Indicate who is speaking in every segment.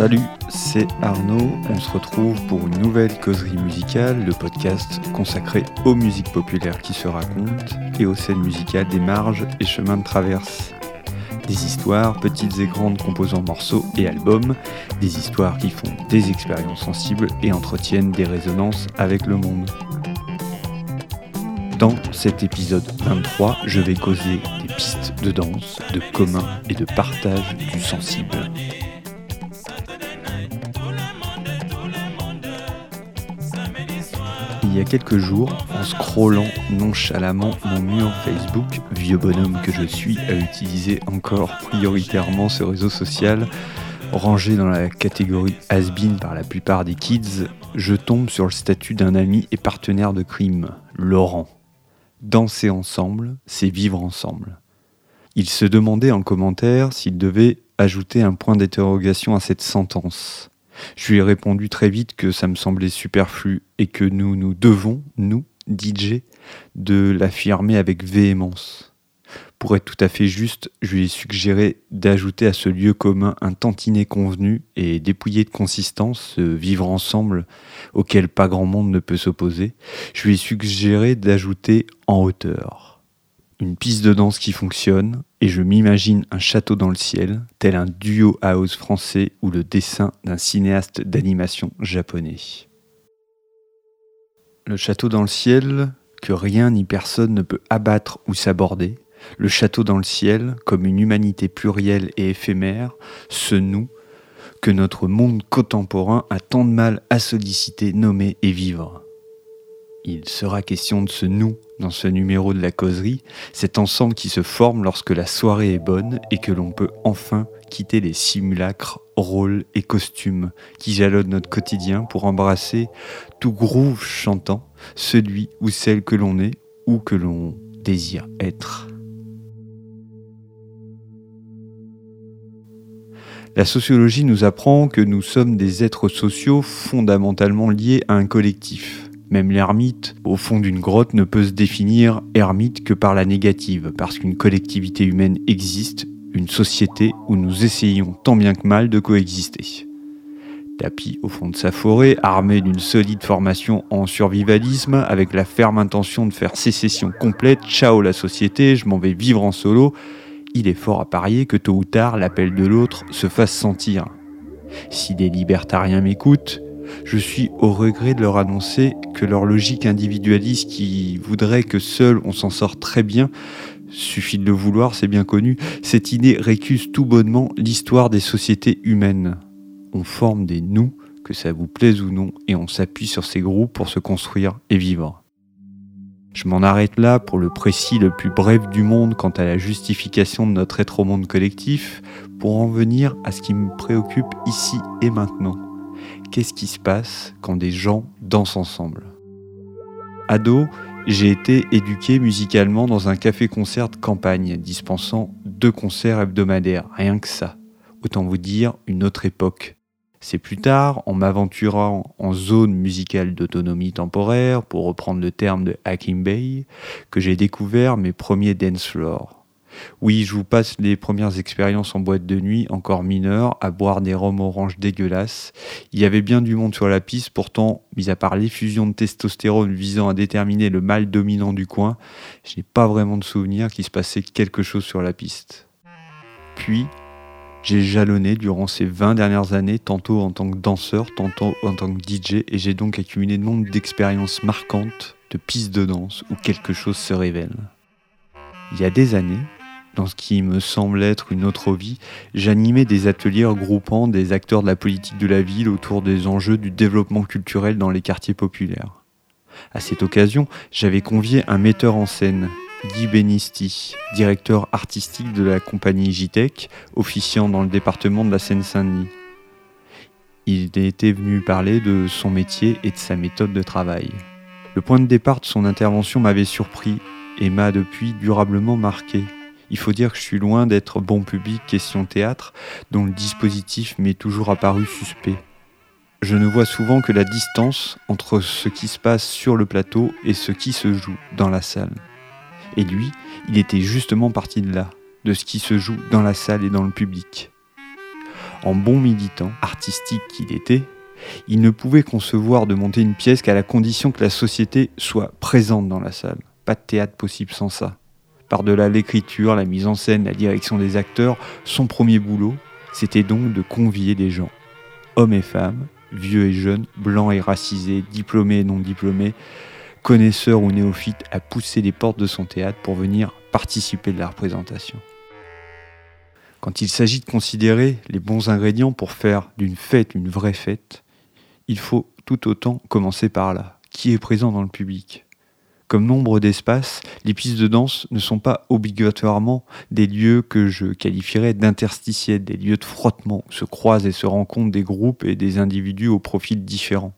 Speaker 1: Salut, c'est Arnaud. On se retrouve pour une nouvelle causerie musicale, le podcast consacré aux musiques populaires qui se racontent et aux scènes musicales des marges et chemins de traverse. Des histoires, petites et grandes composant morceaux et albums, des histoires qui font des expériences sensibles et entretiennent des résonances avec le monde. Dans cet épisode 23, je vais causer des pistes de danse, de commun et de partage du sensible. Il y a quelques jours, en scrollant nonchalamment mon mur Facebook, vieux bonhomme que je suis à utiliser encore prioritairement ce réseau social, rangé dans la catégorie has par la plupart des kids, je tombe sur le statut d'un ami et partenaire de crime, Laurent. Danser ensemble, c'est vivre ensemble. Il se demandait en commentaire s'il devait ajouter un point d'interrogation à cette sentence. Je lui ai répondu très vite que ça me semblait superflu et que nous nous devons, nous, DJ, de l'affirmer avec véhémence. Pour être tout à fait juste, je lui ai suggéré d'ajouter à ce lieu commun un tantinet convenu et dépouillé de consistance, ce vivre ensemble auquel pas grand monde ne peut s'opposer. Je lui ai suggéré d'ajouter en hauteur une piste de danse qui fonctionne, et je m'imagine un château dans le ciel, tel un duo house français ou le dessin d'un cinéaste d'animation japonais. Le château dans le ciel, que rien ni personne ne peut abattre ou s'aborder, le château dans le ciel, comme une humanité plurielle et éphémère, ce nous que notre monde contemporain a tant de mal à solliciter, nommer et vivre. Il sera question de ce nous dans ce numéro de la causerie, cet ensemble qui se forme lorsque la soirée est bonne et que l'on peut enfin quitter les simulacres, rôles et costumes qui jalonnent notre quotidien pour embrasser tout groove chantant, celui ou celle que l'on est ou que l'on désire être. La sociologie nous apprend que nous sommes des êtres sociaux fondamentalement liés à un collectif. Même l'ermite, au fond d'une grotte, ne peut se définir ermite que par la négative, parce qu'une collectivité humaine existe, une société où nous essayons tant bien que mal de coexister. Tapis au fond de sa forêt, armé d'une solide formation en survivalisme, avec la ferme intention de faire sécession complète, ciao la société, je m'en vais vivre en solo, il est fort à parier que tôt ou tard l'appel de l'autre se fasse sentir. Si des libertariens m'écoutent, je suis au regret de leur annoncer que leur logique individualiste qui voudrait que seul on s'en sort très bien, suffit de le vouloir, c'est bien connu, cette idée récuse tout bonnement l'histoire des sociétés humaines. On forme des nous, que ça vous plaise ou non, et on s'appuie sur ces groupes pour se construire et vivre. Je m'en arrête là pour le précis le plus bref du monde quant à la justification de notre être au monde collectif, pour en venir à ce qui me préoccupe ici et maintenant qu'est-ce qui se passe quand des gens dansent ensemble. Ado, j'ai été éduqué musicalement dans un café-concert de campagne, dispensant deux concerts hebdomadaires, rien que ça. Autant vous dire une autre époque. C'est plus tard, en m'aventurant en zone musicale d'autonomie temporaire, pour reprendre le terme de Hacking Bay, que j'ai découvert mes premiers dance floors. Oui, je vous passe les premières expériences en boîte de nuit, encore mineures, à boire des rhums oranges dégueulasses. Il y avait bien du monde sur la piste, pourtant, mis à part l'effusion de testostérone visant à déterminer le mal dominant du coin, je n'ai pas vraiment de souvenir qu'il se passait quelque chose sur la piste. Puis, j'ai jalonné durant ces 20 dernières années, tantôt en tant que danseur, tantôt en tant que DJ, et j'ai donc accumulé nombre d'expériences marquantes de pistes de danse où quelque chose se révèle. Il y a des années, dans ce qui me semble être une autre vie, j'animais des ateliers regroupant des acteurs de la politique de la ville autour des enjeux du développement culturel dans les quartiers populaires. À cette occasion, j'avais convié un metteur en scène, Guy Benisti, directeur artistique de la compagnie JTEC, officiant dans le département de la Seine-Saint-Denis. Il était venu parler de son métier et de sa méthode de travail. Le point de départ de son intervention m'avait surpris et m'a depuis durablement marqué. Il faut dire que je suis loin d'être bon public question théâtre, dont le dispositif m'est toujours apparu suspect. Je ne vois souvent que la distance entre ce qui se passe sur le plateau et ce qui se joue dans la salle. Et lui, il était justement parti de là, de ce qui se joue dans la salle et dans le public. En bon militant, artistique qu'il était, il ne pouvait concevoir de monter une pièce qu'à la condition que la société soit présente dans la salle. Pas de théâtre possible sans ça. Par-delà l'écriture, la mise en scène, la direction des acteurs, son premier boulot, c'était donc de convier les gens, hommes et femmes, vieux et jeunes, blancs et racisés, diplômés et non diplômés, connaisseurs ou néophytes, à pousser les portes de son théâtre pour venir participer de la représentation. Quand il s'agit de considérer les bons ingrédients pour faire d'une fête une vraie fête, il faut tout autant commencer par là. Qui est présent dans le public? Comme nombre d'espaces, les pistes de danse ne sont pas obligatoirement des lieux que je qualifierais d'interstitiels, des lieux de frottement où se croisent et se rencontrent des groupes et des individus aux profils différents.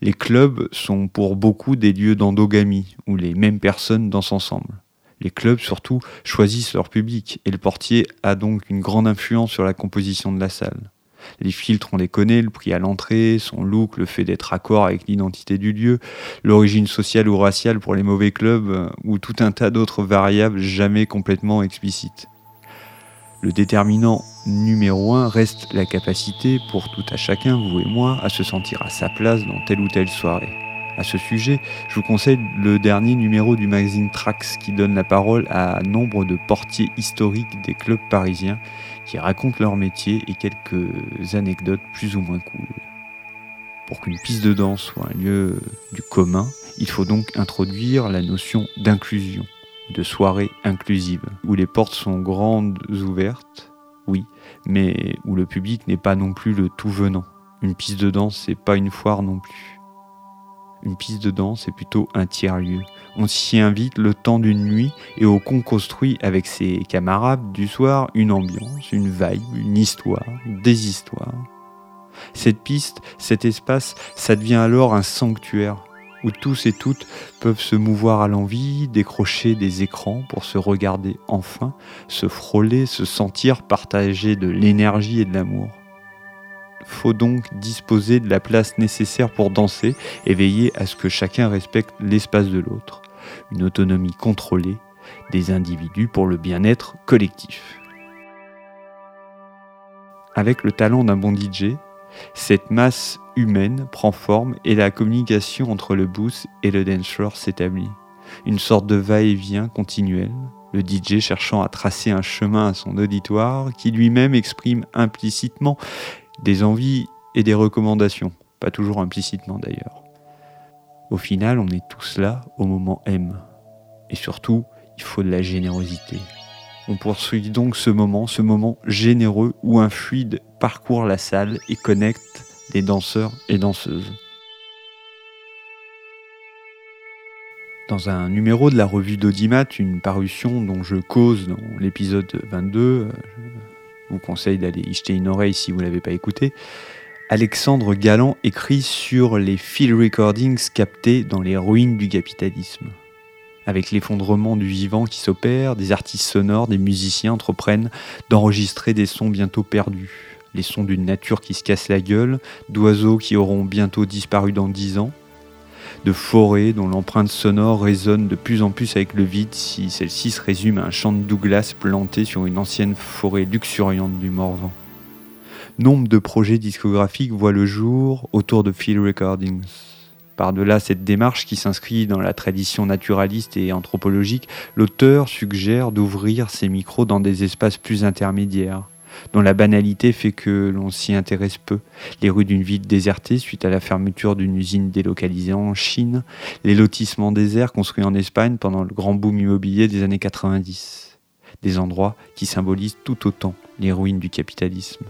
Speaker 1: Les clubs sont pour beaucoup des lieux d'endogamie, où les mêmes personnes dansent ensemble. Les clubs surtout choisissent leur public, et le portier a donc une grande influence sur la composition de la salle. Les filtres, on les connaît, le prix à l'entrée, son look, le fait d'être accord avec l'identité du lieu, l'origine sociale ou raciale pour les mauvais clubs, euh, ou tout un tas d'autres variables jamais complètement explicites. Le déterminant numéro un reste la capacité pour tout à chacun, vous et moi, à se sentir à sa place dans telle ou telle soirée. À ce sujet, je vous conseille le dernier numéro du magazine Trax qui donne la parole à nombre de portiers historiques des clubs parisiens qui racontent leur métier et quelques anecdotes plus ou moins cool. Pour qu'une piste de danse soit un lieu du commun, il faut donc introduire la notion d'inclusion, de soirée inclusive, où les portes sont grandes ouvertes, oui, mais où le public n'est pas non plus le tout venant. Une piste de danse, c'est pas une foire non plus. Une piste de danse est plutôt un tiers-lieu. On s'y invite le temps d'une nuit et au con construit avec ses camarades du soir une ambiance, une vibe, une histoire, des histoires. Cette piste, cet espace, ça devient alors un sanctuaire où tous et toutes peuvent se mouvoir à l'envie, décrocher des écrans pour se regarder enfin, se frôler, se sentir partager de l'énergie et de l'amour faut donc disposer de la place nécessaire pour danser et veiller à ce que chacun respecte l'espace de l'autre. Une autonomie contrôlée des individus pour le bien-être collectif. Avec le talent d'un bon DJ, cette masse humaine prend forme et la communication entre le booth et le dancer s'établit. Une sorte de va-et-vient continuel, le DJ cherchant à tracer un chemin à son auditoire qui lui-même exprime implicitement des envies et des recommandations, pas toujours implicitement d'ailleurs. Au final, on est tous là au moment M. Et surtout, il faut de la générosité. On poursuit donc ce moment, ce moment généreux où un fluide parcourt la salle et connecte les danseurs et danseuses. Dans un numéro de la revue d'Audimat, une parution dont je cause dans l'épisode 22, vous conseille d'aller y jeter une oreille si vous ne l'avez pas écouté. Alexandre Galland écrit sur les field recordings captés dans les ruines du capitalisme. Avec l'effondrement du vivant qui s'opère, des artistes sonores, des musiciens entreprennent d'enregistrer des sons bientôt perdus. Les sons d'une nature qui se casse la gueule, d'oiseaux qui auront bientôt disparu dans dix ans, de forêts dont l'empreinte sonore résonne de plus en plus avec le vide si celle-ci se résume à un champ de Douglas planté sur une ancienne forêt luxuriante du Morvan. Nombre de projets discographiques voient le jour autour de Field Recordings. Par-delà cette démarche qui s'inscrit dans la tradition naturaliste et anthropologique, l'auteur suggère d'ouvrir ses micros dans des espaces plus intermédiaires, dont la banalité fait que l'on s'y intéresse peu. Les rues d'une ville désertée suite à la fermeture d'une usine délocalisée en Chine, les lotissements déserts construits en Espagne pendant le grand boom immobilier des années 90. Des endroits qui symbolisent tout autant les ruines du capitalisme.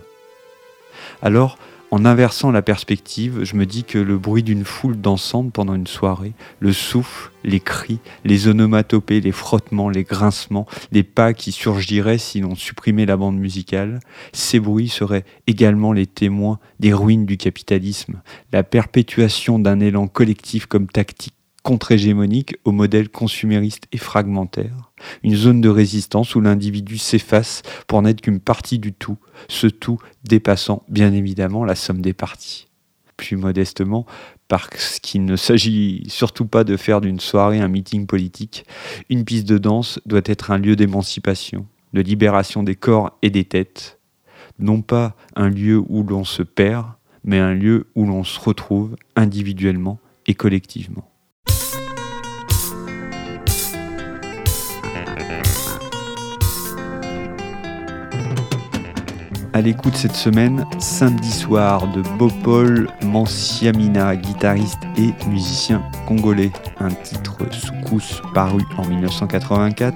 Speaker 1: Alors, en inversant la perspective, je me dis que le bruit d'une foule dansante pendant une soirée, le souffle, les cris, les onomatopées, les frottements, les grincements, les pas qui surgiraient si l'on supprimait la bande musicale, ces bruits seraient également les témoins des ruines du capitalisme, la perpétuation d'un élan collectif comme tactique contre-hégémonique au modèle consumériste et fragmentaire, une zone de résistance où l'individu s'efface pour n'être qu'une partie du tout, ce tout dépassant bien évidemment la somme des parties. Plus modestement, parce qu'il ne s'agit surtout pas de faire d'une soirée un meeting politique, une piste de danse doit être un lieu d'émancipation, de libération des corps et des têtes, non pas un lieu où l'on se perd, mais un lieu où l'on se retrouve individuellement et collectivement. À l'écoute cette semaine, samedi soir de Bopol Mansiamina, guitariste et musicien congolais. Un titre soukous paru en 1984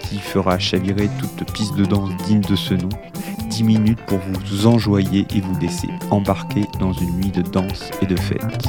Speaker 1: qui fera chavirer toute piste de danse digne de ce nom. 10 minutes pour vous enjoyer et vous laisser embarquer dans une nuit de danse et de fête.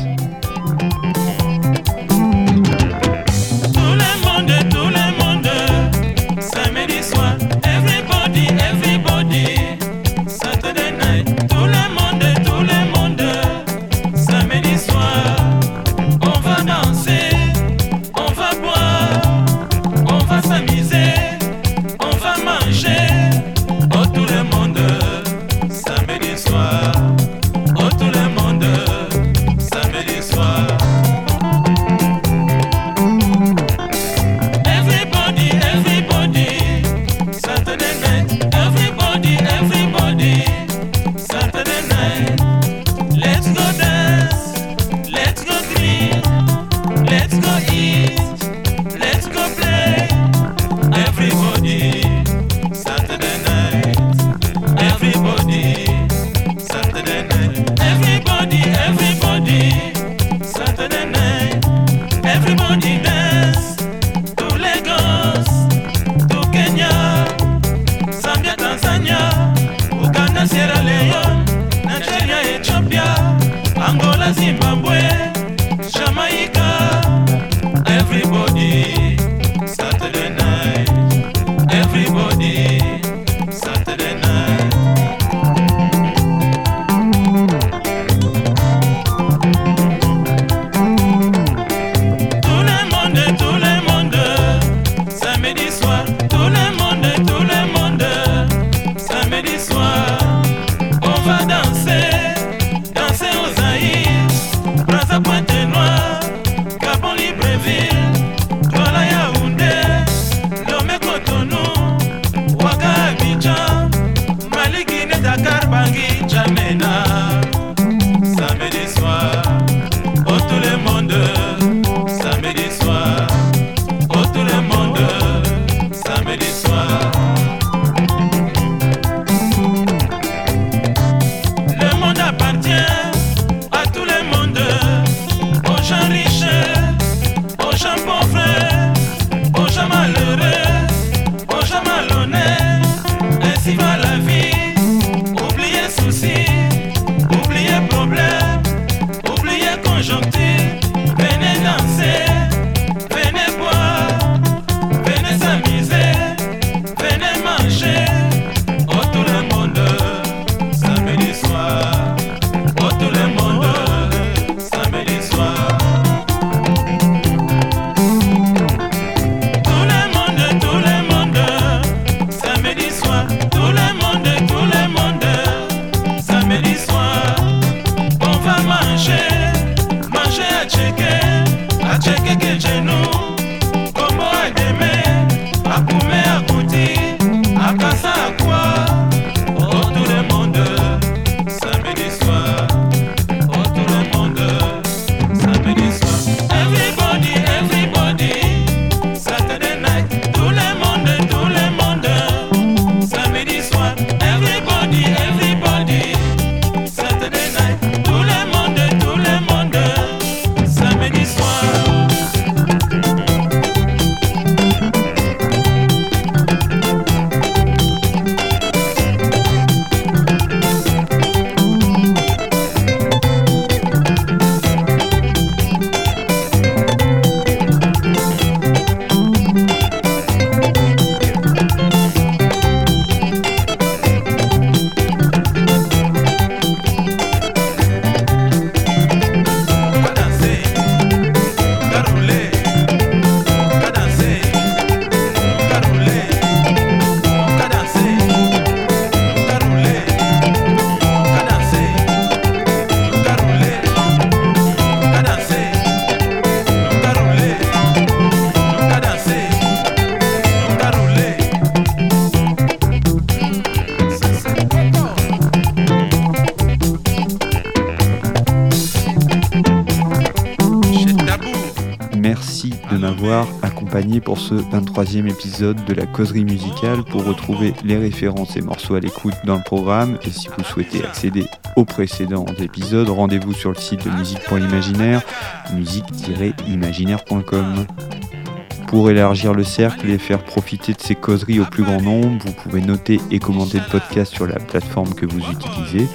Speaker 1: Accompagné pour ce 23e épisode de la causerie musicale. Pour retrouver les références et morceaux à l'écoute dans le programme, et si vous souhaitez accéder aux précédents épisodes, rendez-vous sur le site de Musique pour l'Imaginaire, musique-imaginaire.com. Pour élargir le cercle et faire profiter de ces causeries au plus grand nombre, vous pouvez noter et commenter le podcast sur la plateforme que vous utilisez.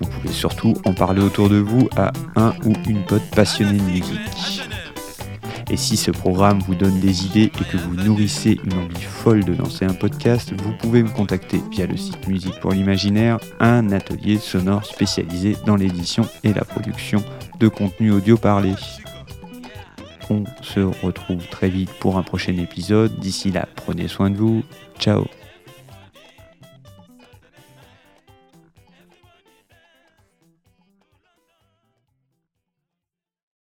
Speaker 1: Vous pouvez surtout en parler autour de vous à un ou une pote passionnée de musique. Et si ce programme vous donne des idées et que vous nourrissez une envie folle de lancer un podcast, vous pouvez me contacter via le site Musique pour l'Imaginaire, un atelier sonore spécialisé dans l'édition et la production de contenu audio parlé. On se retrouve très vite pour un prochain épisode. D'ici là, prenez soin de vous. Ciao